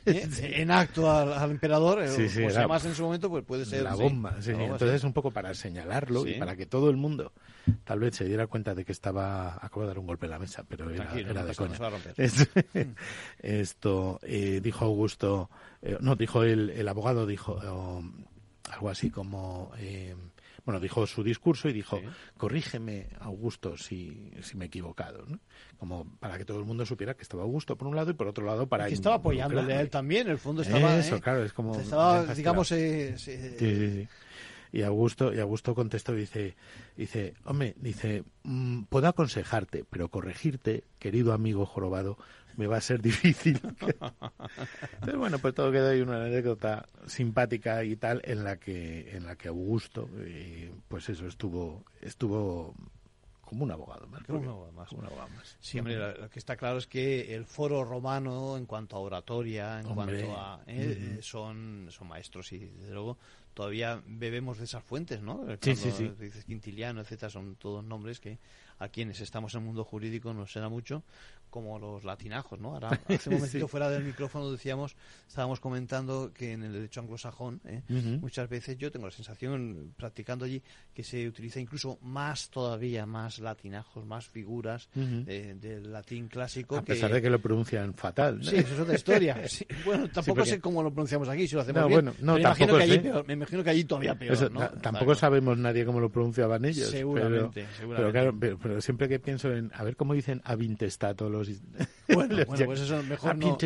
eh, en acto al, emperador, eh, sí, sí, pues además en su momento, pues puede ser... La bomba, sí, entonces un poco para señalarlo y para que todo el mundo tal vez se diera cuenta de que estaba... Acabo de dar un golpe en la mesa, pero era, era de coña. Esto, dijo Augusto, no, dijo el, el abogado, dijo algo así como bueno, dijo su discurso y dijo, corrígeme, Augusto, si, si me he equivocado, ¿no? Como para que todo el mundo supiera que estaba Augusto por un lado y por otro lado para... que estaba apoyándole a él también, el fondo estaba... Eso, ¿eh? claro, es como... Estaba, digamos... Eh, sí, sí, sí. Y Augusto, y Augusto contestó y dice, dice, hombre, dice, mm, puedo aconsejarte, pero corregirte, querido amigo jorobado, me va a ser difícil. Entonces, bueno, pues todo quedó ahí una anécdota simpática y tal en la que en la que Augusto, eh, pues eso estuvo estuvo como un abogado más. Como un abogado más. Sí, hombre, lo que está claro es que el foro romano, en cuanto a oratoria, en cuanto a. Eh, son, son maestros y, desde luego, todavía bebemos de esas fuentes, ¿no? sí, sí, sí. Dices Quintiliano, etcétera, son todos nombres que a quienes estamos en el mundo jurídico nos será mucho, como los latinajos, ¿no? Ahora, hace un momentito fuera del micrófono decíamos, estábamos comentando que en el derecho anglosajón, ¿eh? muchas veces yo tengo la sensación, practicando allí, que se utiliza incluso más todavía, más latinajos, más figuras del latín clásico. A pesar de que lo pronuncian fatal. Sí, eso es otra historia. Bueno, tampoco sé cómo lo pronunciamos aquí, si lo hacemos no, bien. Bueno, no, tampoco me, imagino que me imagino que allí todavía peor, ¿no? Tampoco sabemos nadie cómo lo pronunciaban ellos. Seguramente, pero, seguramente. Pero, pero, siempre que pienso en, a ver cómo dicen avintestato los Bueno, bueno pues eso mejor no.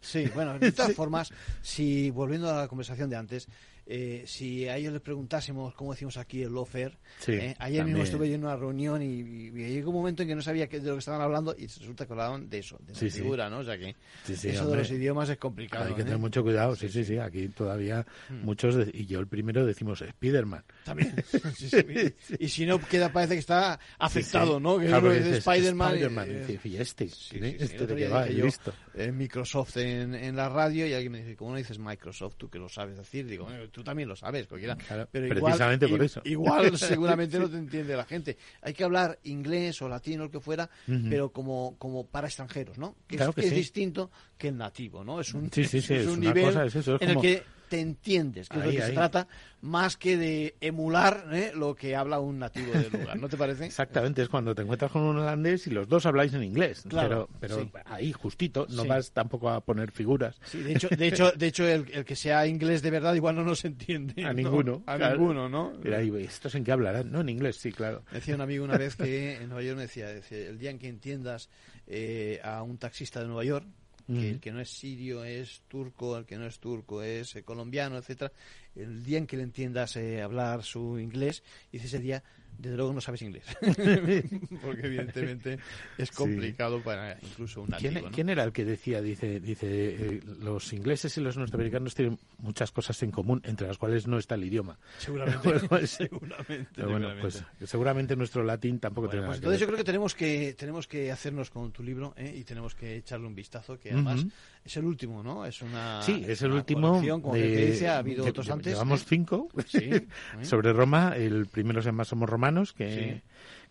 Sí, bueno, de todas formas, si volviendo a la conversación de antes, eh, si a ellos les preguntásemos, como decimos aquí, el lofer, eh, ayer mismo estuve en una reunión y, llegó un momento en que no sabía de lo que estaban hablando y resulta que hablaban de eso, de la figura, ¿no? O sea que eso de los idiomas es complicado. Hay que tener ¿eh? mucho cuidado, sí, sí, sí, aquí todavía hmm. muchos, y yo el primero decimos Spiderman. También, y si no queda, parece que está afectado, ¿no? Que claro, es Spiderman. Spiderman, y, este, este de que va, he visto. Microsoft en, en, la radio y alguien me dice, ¿cómo no dices Microsoft? Tú que lo sabes decir, digo, tú también lo sabes, cualquiera. pero precisamente igual, por eso. Igual seguramente no te entiende la gente. Hay que hablar inglés o latino, lo que fuera, pero como, como para extranjeros, ¿no? Que, es, es distinto que el nativo, ¿no? Es un, es, un nivel en el que te entiendes, que es lo que se trata, más que de emular ¿eh? lo que habla un nativo del lugar, ¿no te parece? Exactamente, es cuando te encuentras con un holandés y los dos habláis en inglés, claro, pero, pero ahí justito, no vas tampoco a poner figuras. Sí, de hecho, de hecho, de hecho el, que sea inglés de verdad igual no nos entiende. A ninguno. A ninguno, ¿no? Mira, ahí, ¿estos en qué hablarán? No, en inglés, sí, claro. Decía un amigo una vez que en Nueva York me decía, decía el día en que entiendas eh, a un taxista de Nueva York, que el que no es sirio es turco, el que no es turco es eh, colombiano, etcétera. El día en que le entiendas eh, hablar su inglés, dice ese día desde luego no sabes inglés. Porque evidentemente es complicado para incluso un nativo. ¿Quién, era el que decía, dice, dice eh, los ingleses y los norteamericanos tienen muchas cosas en común, entre las cuales no está el idioma? Seguramente. seguramente, bueno, pues seguramente nuestro latín tampoco tiene pues Entonces yo creo que tenemos que tenemos que hacernos con tu libro ¿eh? y tenemos que echarle un vistazo, que además es el último, ¿no? Es una Sí, es el último. Como de, dice, ha habido otros antes. Llevamos cinco sobre Roma. El primero se llama Somos Romanos, que,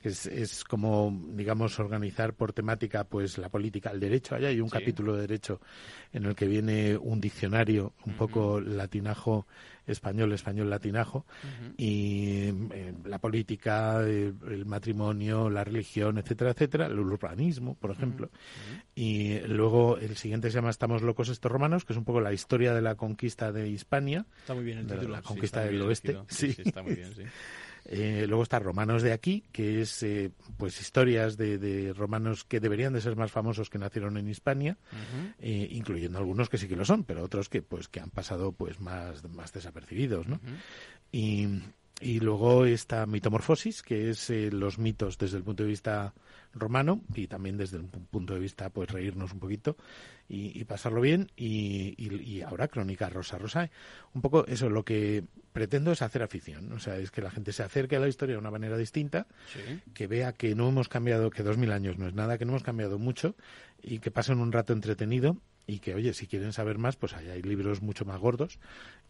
es, como, digamos, organizar por temática pues la política, el derecho. Allá hay un capítulo de derecho en el que viene un diccionario, un poco latinajo español, español latinajo, y eh, la política, el, matrimonio, la religión, etcétera, etcétera, el urbanismo, por ejemplo. Y luego el siguiente se llama Estamos locos estos romanos, que es un poco la historia de la conquista de Hispania. Está muy bien el título. La conquista del oeste. Sí. está muy bien, sí. Eh, luego está Romanos de aquí, que es eh, pues historias de, romanos que deberían de ser más famosos que nacieron en Hispania, eh, incluyendo algunos que sí que lo son, pero otros que pues que han pasado pues más, más desapercibidos, ¿no? Y y luego está mitomorfosis, que es eh, los mitos desde el punto de vista romano y también desde un punto de vista, pues reírnos un poquito y, pasarlo bien. Y, y, ahora Crónica Rosa Rosa. Un poco eso, lo que pretendo es hacer afición. O sea, es que la gente se acerque a la historia de una manera distinta, que vea que no hemos cambiado, que dos mil años no es nada, que no hemos cambiado mucho y que pasen un rato entretenido y que, oye, si quieren saber más, pues ahí hay libros mucho más gordos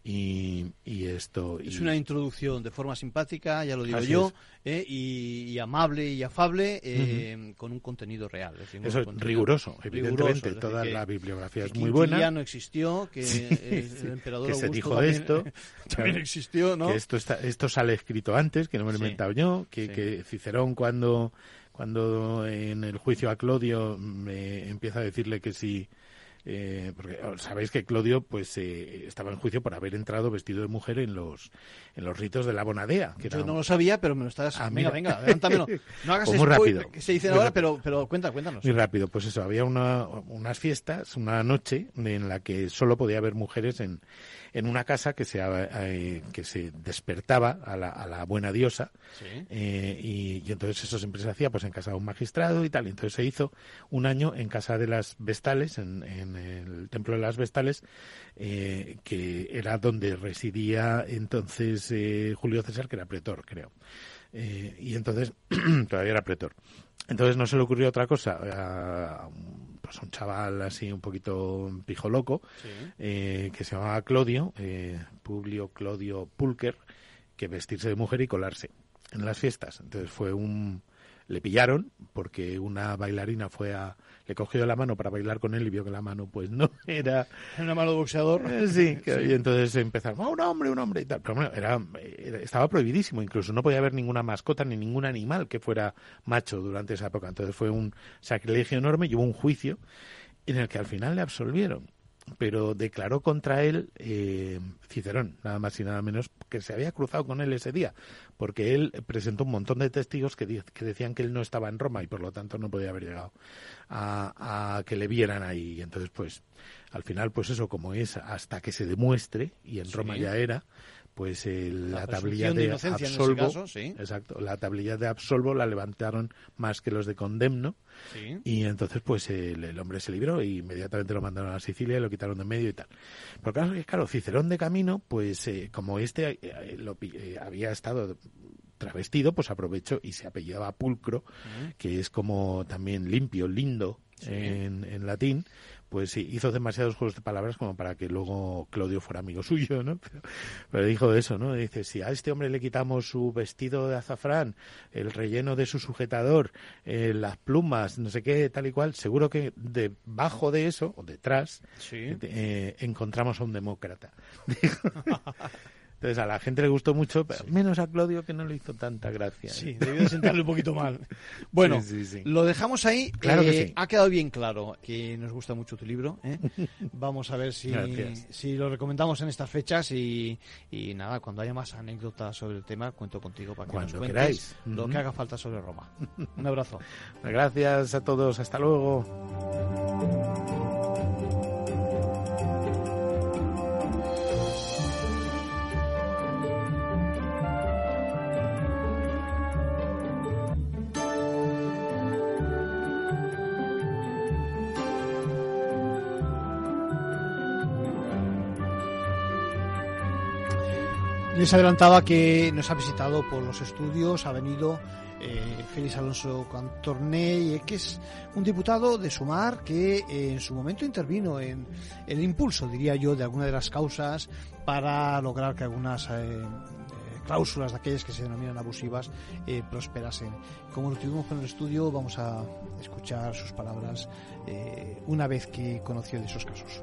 y, y esto... Es una introducción de forma simpática, ya lo digo yo, eh, y, amable y afable, eh, con un contenido real. Eso es riguroso, evidentemente. toda la bibliografía es muy buena. ya no existió, que el emperador que se dijo esto. también existió, ¿no? Que esto, está, esto sale escrito antes, que no me lo he inventado yo, que, que Cicerón cuando cuando en el juicio a Clodio me empieza a decirle que si eh, porque oh, sabéis que Clodio pues eh, estaba en juicio por haber entrado vestido de mujer en los en los ritos de la bonadea que yo no lo sabía pero me lo estás ah, venga venga adelántamelo no. Hagas pues muy rápido. que se dice ahora pero pero cuenta cuéntanos. Muy rápido. Pues eso había una, unas fiestas una noche en la que solo podía haber mujeres en en una casa que se, eh, que se despertaba a la, a la buena diosa eh, y, entonces eso siempre se hacía pues en casa de un magistrado y tal. Y entonces se hizo un año en casa de las Vestales, en, en el templo de las Vestales, eh, que era donde residía entonces Julio César, que era pretor, creo. y entonces todavía era pretor. Entonces no se le ocurrió otra cosa a, pues un chaval así un poquito pijo loco eh, que se llamaba Claudio, eh, Publio Claudio Pulker, que vestirse de mujer y colarse en las fiestas. Entonces fue un le pillaron porque una bailarina fue a le cogió la mano para bailar con él y vio que la mano pues no era una mano de boxeador. Sí, y entonces empezaron oh, un hombre un hombre y tal. Pero bueno era, estaba prohibidísimo incluso no podía haber ninguna mascota ni ningún animal que fuera macho durante esa época. Entonces fue un sacrilegio enorme y hubo un juicio en el que al final le absolvieron pero declaró contra él eh, Cicerón, nada más y nada menos, que se había cruzado con él ese día, porque él presentó un montón de testigos que, decían que él no estaba en Roma y por lo tanto no podía haber llegado a, que le vieran ahí. Y entonces, pues, al final, pues eso, como es hasta que se demuestre, y en Roma ya era, pues la, tablilla de, absolvo, exacto, la tablilla de absolvo la levantaron más que los de condemno. Y entonces pues el, hombre se libró e inmediatamente lo mandaron a Sicilia y lo quitaron de medio y tal. Porque claro, claro Cicerón de camino, pues eh, como este eh, eh, lo, había estado travestido, pues aprovechó y se apellidaba Pulcro, que es como también limpio, lindo en, en latín, pues sí, hizo demasiados juegos de palabras como para que luego Claudio fuera amigo suyo, ¿no? Pero, dijo eso, ¿no? Dice, si a este hombre le quitamos su vestido de azafrán, el relleno de su sujetador, eh, las plumas, no sé qué, tal y cual, seguro que debajo de eso, o detrás, eh, encontramos a un demócrata. Entonces a la gente le gustó mucho, pero menos a Claudio que no le hizo tanta gracia. Sí, ¿eh? debió de sentarle un poquito mal. Bueno, lo dejamos ahí. Claro que sí. Ha quedado bien claro que nos gusta mucho tu libro. ¿eh? Vamos a ver si, si lo recomendamos en estas fechas y, y, nada, cuando haya más anécdotas sobre el tema, cuento contigo para que nos cuentes queráis. lo que haga falta sobre Roma. Un abrazo. Gracias a todos. Hasta luego. Les adelantaba que nos ha visitado por los estudios, ha venido eh, Félix Alonso Cantorné, que es un diputado de Sumar que eh, en su momento intervino en, el impulso, diría yo, de alguna de las causas para lograr que algunas eh, cláusulas de aquellas que se denominan abusivas prosperasen. Como lo tuvimos con el estudio, vamos a escuchar sus palabras una vez que conoció de esos casos.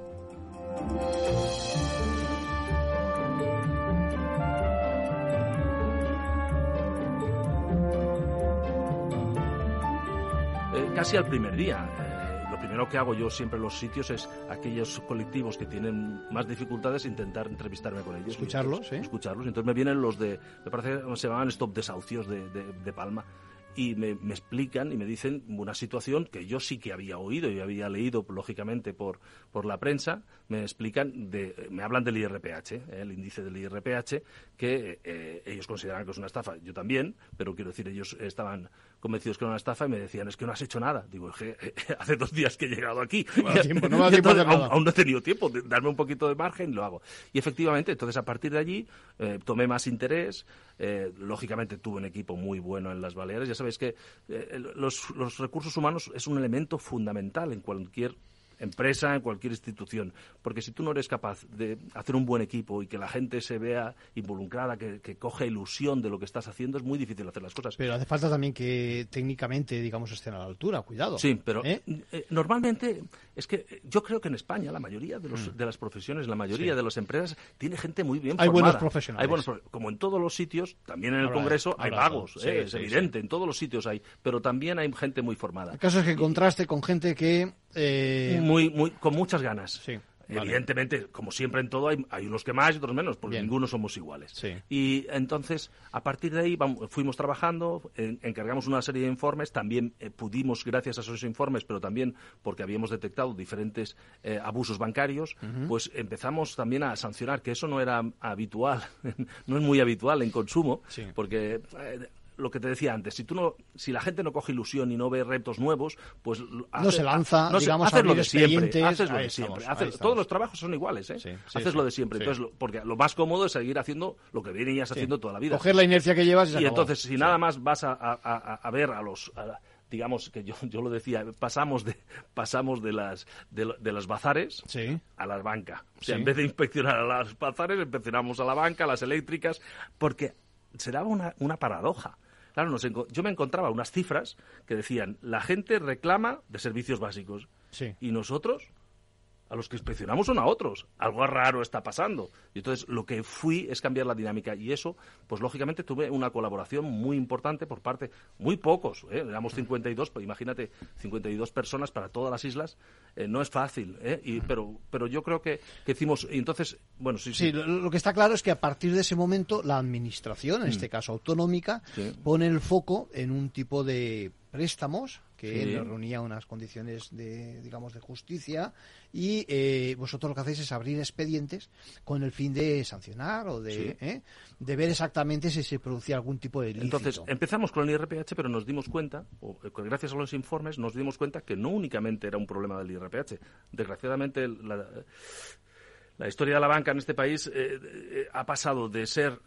Casi al primer día. Eh, lo primero que hago yo siempre en los sitios es aquellos colectivos que tienen más dificultades intentar entrevistarme con ellos. Escucharlos, ¿eh? Escucharlos. Entonces me vienen los de, me parece que se llaman Stop Desahucios de, de, Palma y me, me, explican y me dicen una situación que yo sí que había oído y había leído lógicamente por, por la prensa me explican de, me hablan del IRPH ¿eh? el índice del IRPH que eh, ellos consideran que es una estafa yo también pero quiero decir ellos estaban convencidos que era una estafa y me decían, es que no has hecho nada. Digo, que eh, hace dos días que he llegado aquí. No aún, no he tenido tiempo, de darme un poquito de margen, lo hago. Y efectivamente, entonces a partir de allí eh, tomé más interés. Eh, lógicamente tuve un equipo muy bueno en las Baleares. Ya sabéis que los, los recursos humanos es un elemento fundamental en cualquier empresa, en cualquier institución. Porque si tú no eres capaz de hacer un buen equipo y que la gente se vea involucrada, que, que coge ilusión de lo que estás haciendo, es muy difícil hacer las cosas. Pero hace falta también que técnicamente, digamos, estén a la altura, cuidado. Sí, pero ¿Eh? eh, normalmente es que yo creo que en España la mayoría de, los, Mm. de las profesiones, la mayoría de las empresas, tiene gente muy bien Hay formada. buenos profesionales. Hay buenos profe- como en todos los sitios, también en el Ahora Congreso hay ahora hay. vagos, Sí, eh, es evidente, en todos los sitios hay, pero también hay gente muy formada. El caso es que contraste con gente que... eh, muy, muy, con muchas ganas. Sí. vale. Evidentemente, como siempre en todo, hay, hay unos que más y otros menos, porque Bien. ninguno somos iguales. Sí. Y entonces, a partir de ahí, vamos- fuimos trabajando, en- encargamos una serie de informes, también eh, pudimos, gracias a esos informes, pero también porque habíamos detectado diferentes eh, abusos bancarios, pues empezamos también a sancionar, que eso no era habitual, no es muy habitual en consumo, Sí. porque... eh, lo que te decía antes, si tú no, si la gente no coge ilusión y no ve retos nuevos, pues No se lanza, no se- digamos, haces lo de siempre, haces lo de siempre. haces- todos los trabajos son iguales, ¿eh? sí, haces sí, lo de siempre. Entonces, lo- porque lo más cómodo es seguir haciendo lo que venías haciendo toda la vida. Coger la inercia que llevas y se Y entonces, si nada más vas a, a- a- a ver a los... digamos que yo, yo lo decía, pasamos de pasamos de las de, de las bazares a la banca. O sea, Sí. en vez de inspeccionar a las bazares, inspeccionamos a la banca, a las eléctricas, porque se daba una, una paradoja. Claro, nos yo me encontraba unas cifras que decían, la gente reclama de servicios básicos. Sí. Y nosotros, a los que inspeccionamos son a otros. Algo raro está pasando. Y entonces lo que fui es cambiar la dinámica. Y eso, pues lógicamente tuve una colaboración muy importante por parte, muy pocos, ¿eh? éramos 52, pero imagínate, 52 personas para todas las islas. eh, no es fácil, ¿eh? Y, pero, pero yo creo que, que hicimos, y entonces, bueno, sí, sí. Sí, lo, lo que está claro es que a partir de ese momento la administración, en Mm. este caso autonómica, Sí. pone el foco en un tipo de préstamos que Sí. reunía unas condiciones de, digamos, de justicia y eh, vosotros lo que hacéis es abrir expedientes con el fin de sancionar o de, Sí. ¿eh? de ver exactamente si se producía algún tipo de ilícito. Entonces, empezamos con el IRPH, pero nos dimos cuenta, o, eh, gracias a los informes, nos dimos cuenta que no únicamente era un problema del IRPH. Desgraciadamente, la, la historia de la banca en este país eh, ha pasado de ser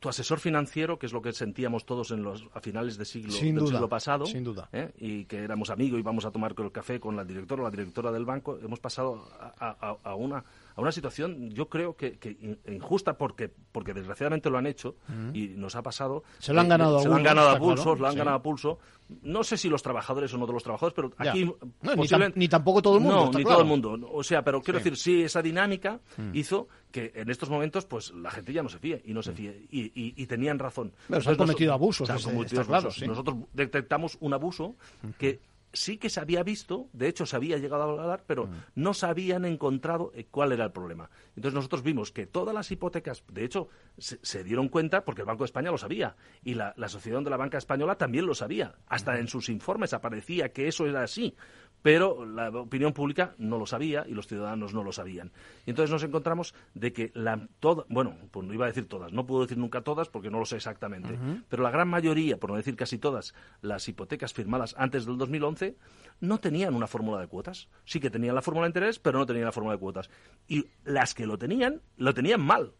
tu asesor financiero, que es lo que sentíamos todos en los, a finales de siglo, Sin del duda, siglo pasado, sin duda. ¿eh? y que éramos amigos y íbamos a tomar el café con la directora o la directora del banco, hemos pasado a, a- a una, a una situación, yo creo que, que in- injusta, porque, porque desgraciadamente lo han hecho y nos ha pasado. Se lo han ganado a se lo han ganado a está claro, lo han sí. ganado a pulso. No sé si los trabajadores o no de los trabajadores, pero Ya. aquí. No, ni posiblemente- tam- ni tampoco todo el mundo, No, está ni claro. todo el mundo. O sea, pero quiero Sí. decir, sí, esa dinámica Mm. hizo que en estos momentos, pues la gente ya no se fíe y no se fíe. Y, y- y tenían razón. Pero se han cometido nos- abusos, se han cometido está claro, abusos. sí. Nosotros detectamos un abuso que sí que se había visto, de hecho se había llegado a hablar, pero Mm. no se habían encontrado eh, cuál era el problema. Entonces nosotros vimos que todas las hipotecas, de hecho, se, se dieron cuenta porque el Banco de España lo sabía y la, la Asociación de la Banca Española también lo sabía. Hasta en sus informes aparecía que eso era así. Pero la opinión pública no lo sabía y los ciudadanos no lo sabían. Y entonces nos encontramos de que la toda, bueno, pues no iba a decir todas, no puedo decir nunca todas porque no lo sé exactamente, pero la gran mayoría, por no decir casi todas, las hipotecas firmadas antes del 2011 no tenían una fórmula de cuotas. Sí que tenían la fórmula de interés, pero no tenían la fórmula de cuotas. Y las que lo tenían, lo tenían mal.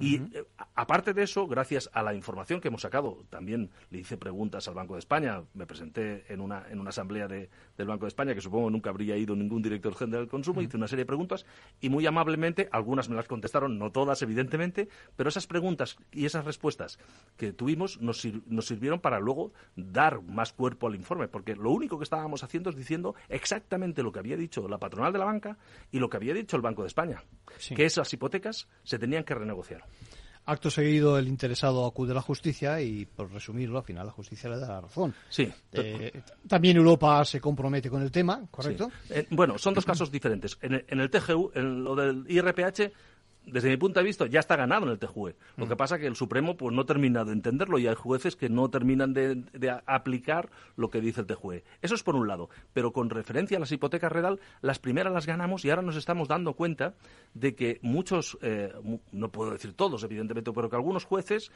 Y eh, aparte de eso, gracias a la información que hemos sacado, también le hice preguntas al Banco de España, me presenté en una, en una asamblea de- del Banco de España, que supongo nunca habría ido ningún director general del consumo, hice una serie de preguntas y muy amablemente, algunas me las contestaron, no todas evidentemente, pero esas preguntas y esas respuestas que tuvimos nos, sir- nos sirvieron para luego dar más cuerpo al informe, porque lo único que estábamos haciendo es diciendo exactamente lo que había dicho la patronal de la banca y lo que había dicho el Banco de España, Sí. que esas hipotecas se tenían que renegociar. Acto seguido, el interesado acude a la justicia y, por resumirlo, al final la justicia le da la razón. Sí. Eh, también Europa se compromete con el tema, ¿correcto? Sí. Eh, bueno, son dos casos diferentes. En el, en el TGU, en lo del IRPH, desde mi punto de vista, ya está ganado en el TGUE. Lo que pasa es que el Supremo pues, no ha terminado de entenderlo y hay jueces que no terminan de, aplicar lo que dice el TGUE. Eso es por un lado. Pero con referencia a las hipotecas redal, las primeras las ganamos y ahora nos estamos dando cuenta de que muchos, eh, no puedo decir todos, evidentemente, pero que algunos jueces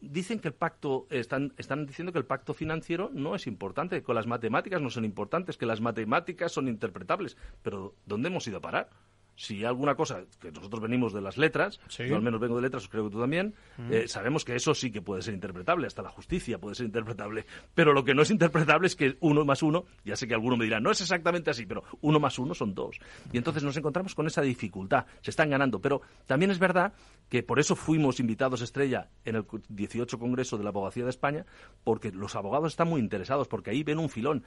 dicen que el pacto, están, están diciendo que el pacto financiero no es importante, que las matemáticas no son importantes, que las matemáticas son interpretables. Pero ¿dónde hemos ido a parar? Si alguna cosa, que nosotros venimos de las letras, yo al menos vengo de letras, creo que tú también, eh, sabemos que eso sí que puede ser interpretable, hasta la justicia puede ser interpretable, pero lo que no es interpretable es que uno más uno, ya sé que alguno me dirá, no es exactamente así, pero uno más uno son dos. Y entonces nos encontramos con esa dificultad, se están ganando, pero también es verdad que por eso fuimos invitados estrella en el 18 Congreso de la Abogacía de España, porque los abogados están muy interesados, porque ahí ven un filón.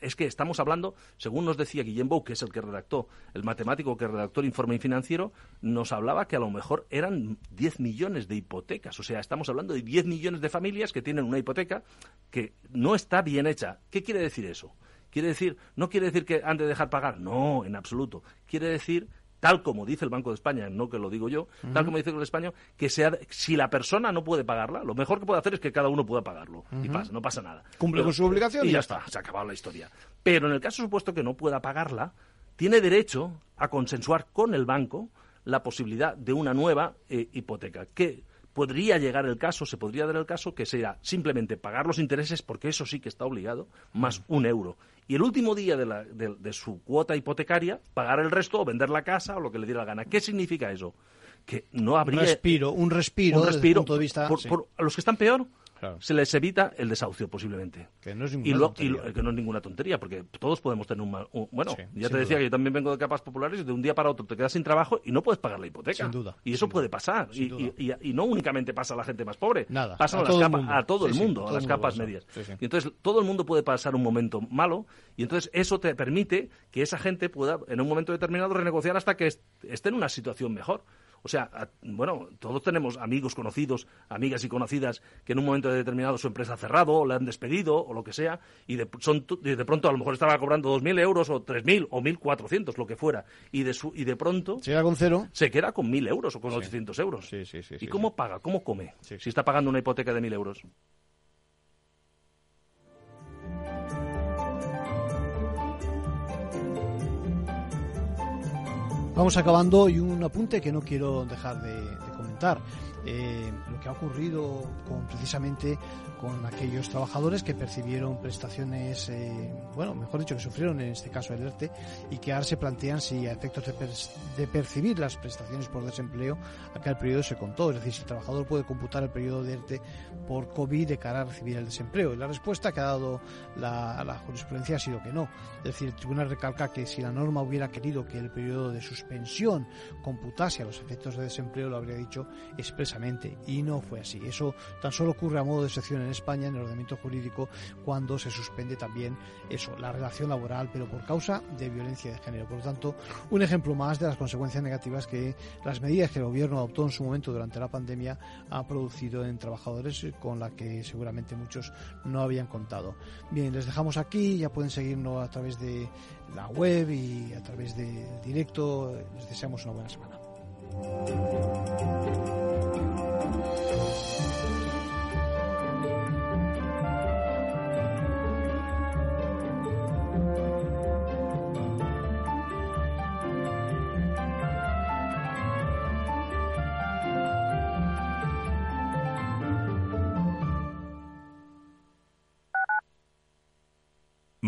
es que estamos hablando, según nos decía Guillem Bou, que es el que redactó, el matemático que redactó el informe financiero, nos hablaba que a lo mejor eran 10 millones de hipotecas. O sea, estamos hablando de 10 millones de familias que tienen una hipoteca que no está bien hecha. ¿Qué quiere decir eso? Quiere decir, no quiere decir que han de dejar pagar, no, en absoluto. Quiere decir tal como dice el Banco de España, no que lo digo yo, tal como dice el Banco de España, que sea, si la persona no puede pagarla, lo mejor que puede hacer es que cada uno pueda pagarlo. Y pasa, no pasa nada. Cumple con su obligación y, ya está. se ha acabado la historia. Pero en el caso supuesto que no pueda pagarla, tiene derecho a consensuar con el banco la posibilidad de una nueva eh, hipoteca. Que podría llegar el caso, se podría dar el caso que sea simplemente pagar los intereses, porque eso sí que está obligado, más un euro y el último día de, su cuota hipotecaria pagar el resto o vender la casa o lo que le diera la gana. ¿Qué significa eso? Que no habría... Un respiro, un respiro, un respiro punto de vista... por, los que están peor, se les evita el desahucio posiblemente. Que no es ninguna tontería. que no es ninguna tontería, porque todos podemos tener un mal... bueno, ya te decía que yo también vengo de capas populares y de un día para otro te quedas sin trabajo y no puedes pagar la hipoteca. Sin duda. Y eso puede pasar. Y, no únicamente pasa a la gente más pobre. Nada. Pasa a, todo a todo el mundo, a las capas medias. Y entonces todo el mundo puede pasar un momento malo y entonces eso te permite que esa gente pueda en un momento determinado renegociar hasta que esté en una situación mejor. O sea, bueno, todos tenemos amigos, conocidos, amigas y conocidas que en un momento determinado su empresa ha cerrado, o le han despedido, o lo que sea, y de, son, de pronto a lo mejor estaba cobrando 2.000 euros, o 3.000, o 1.400, lo que fuera, y de, su, y de pronto... Se queda con cero. Se queda con 1.000 euros o con 800 euros. Sí, sí, sí, ¿Y cómo paga? ¿Cómo come? Si está pagando una hipoteca de 1.000 euros. Vamos acabando y un apunte que no quiero dejar de, comentar. Eh, lo que ha ocurrido con precisamente con aquellos trabajadores que percibieron prestaciones, eh, bueno, mejor dicho, que sufrieron en este caso el ERTE y que ahora se plantean si a efectos de, percibir las prestaciones por desempleo, aquel periodo se contó. Es decir, si el trabajador puede computar el periodo de ERTE por COVID de cara a recibir el desempleo. Y la respuesta que ha dado la, la jurisprudencia ha sido que no. Es decir, el tribunal recalca que si la norma hubiera querido que el periodo de suspensión computase a los efectos de desempleo, lo habría dicho Y no fue así. Eso tan solo ocurre a modo de excepción en España, en el ordenamiento jurídico, cuando se suspende también eso, la relación laboral, pero por causa de violencia de género. Por lo tanto, un ejemplo más de las consecuencias negativas que las medidas que el gobierno adoptó en su momento durante la pandemia ha producido en trabajadores con la que seguramente muchos no habían contado. Bien, les dejamos aquí, ya pueden seguirnos a través de la web y a través del directo. Les deseamos una buena semana.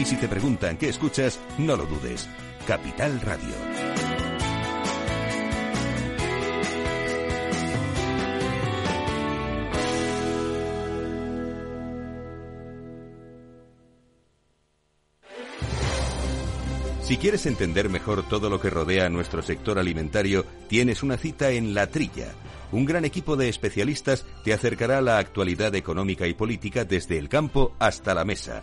Y si te preguntan qué escuchas, no lo dudes. Capital Radio. Si quieres entender mejor todo lo que rodea a nuestro sector alimentario, tienes una cita en La Trilla. Un gran equipo de especialistas te acercará a la actualidad económica y política desde el campo hasta la mesa.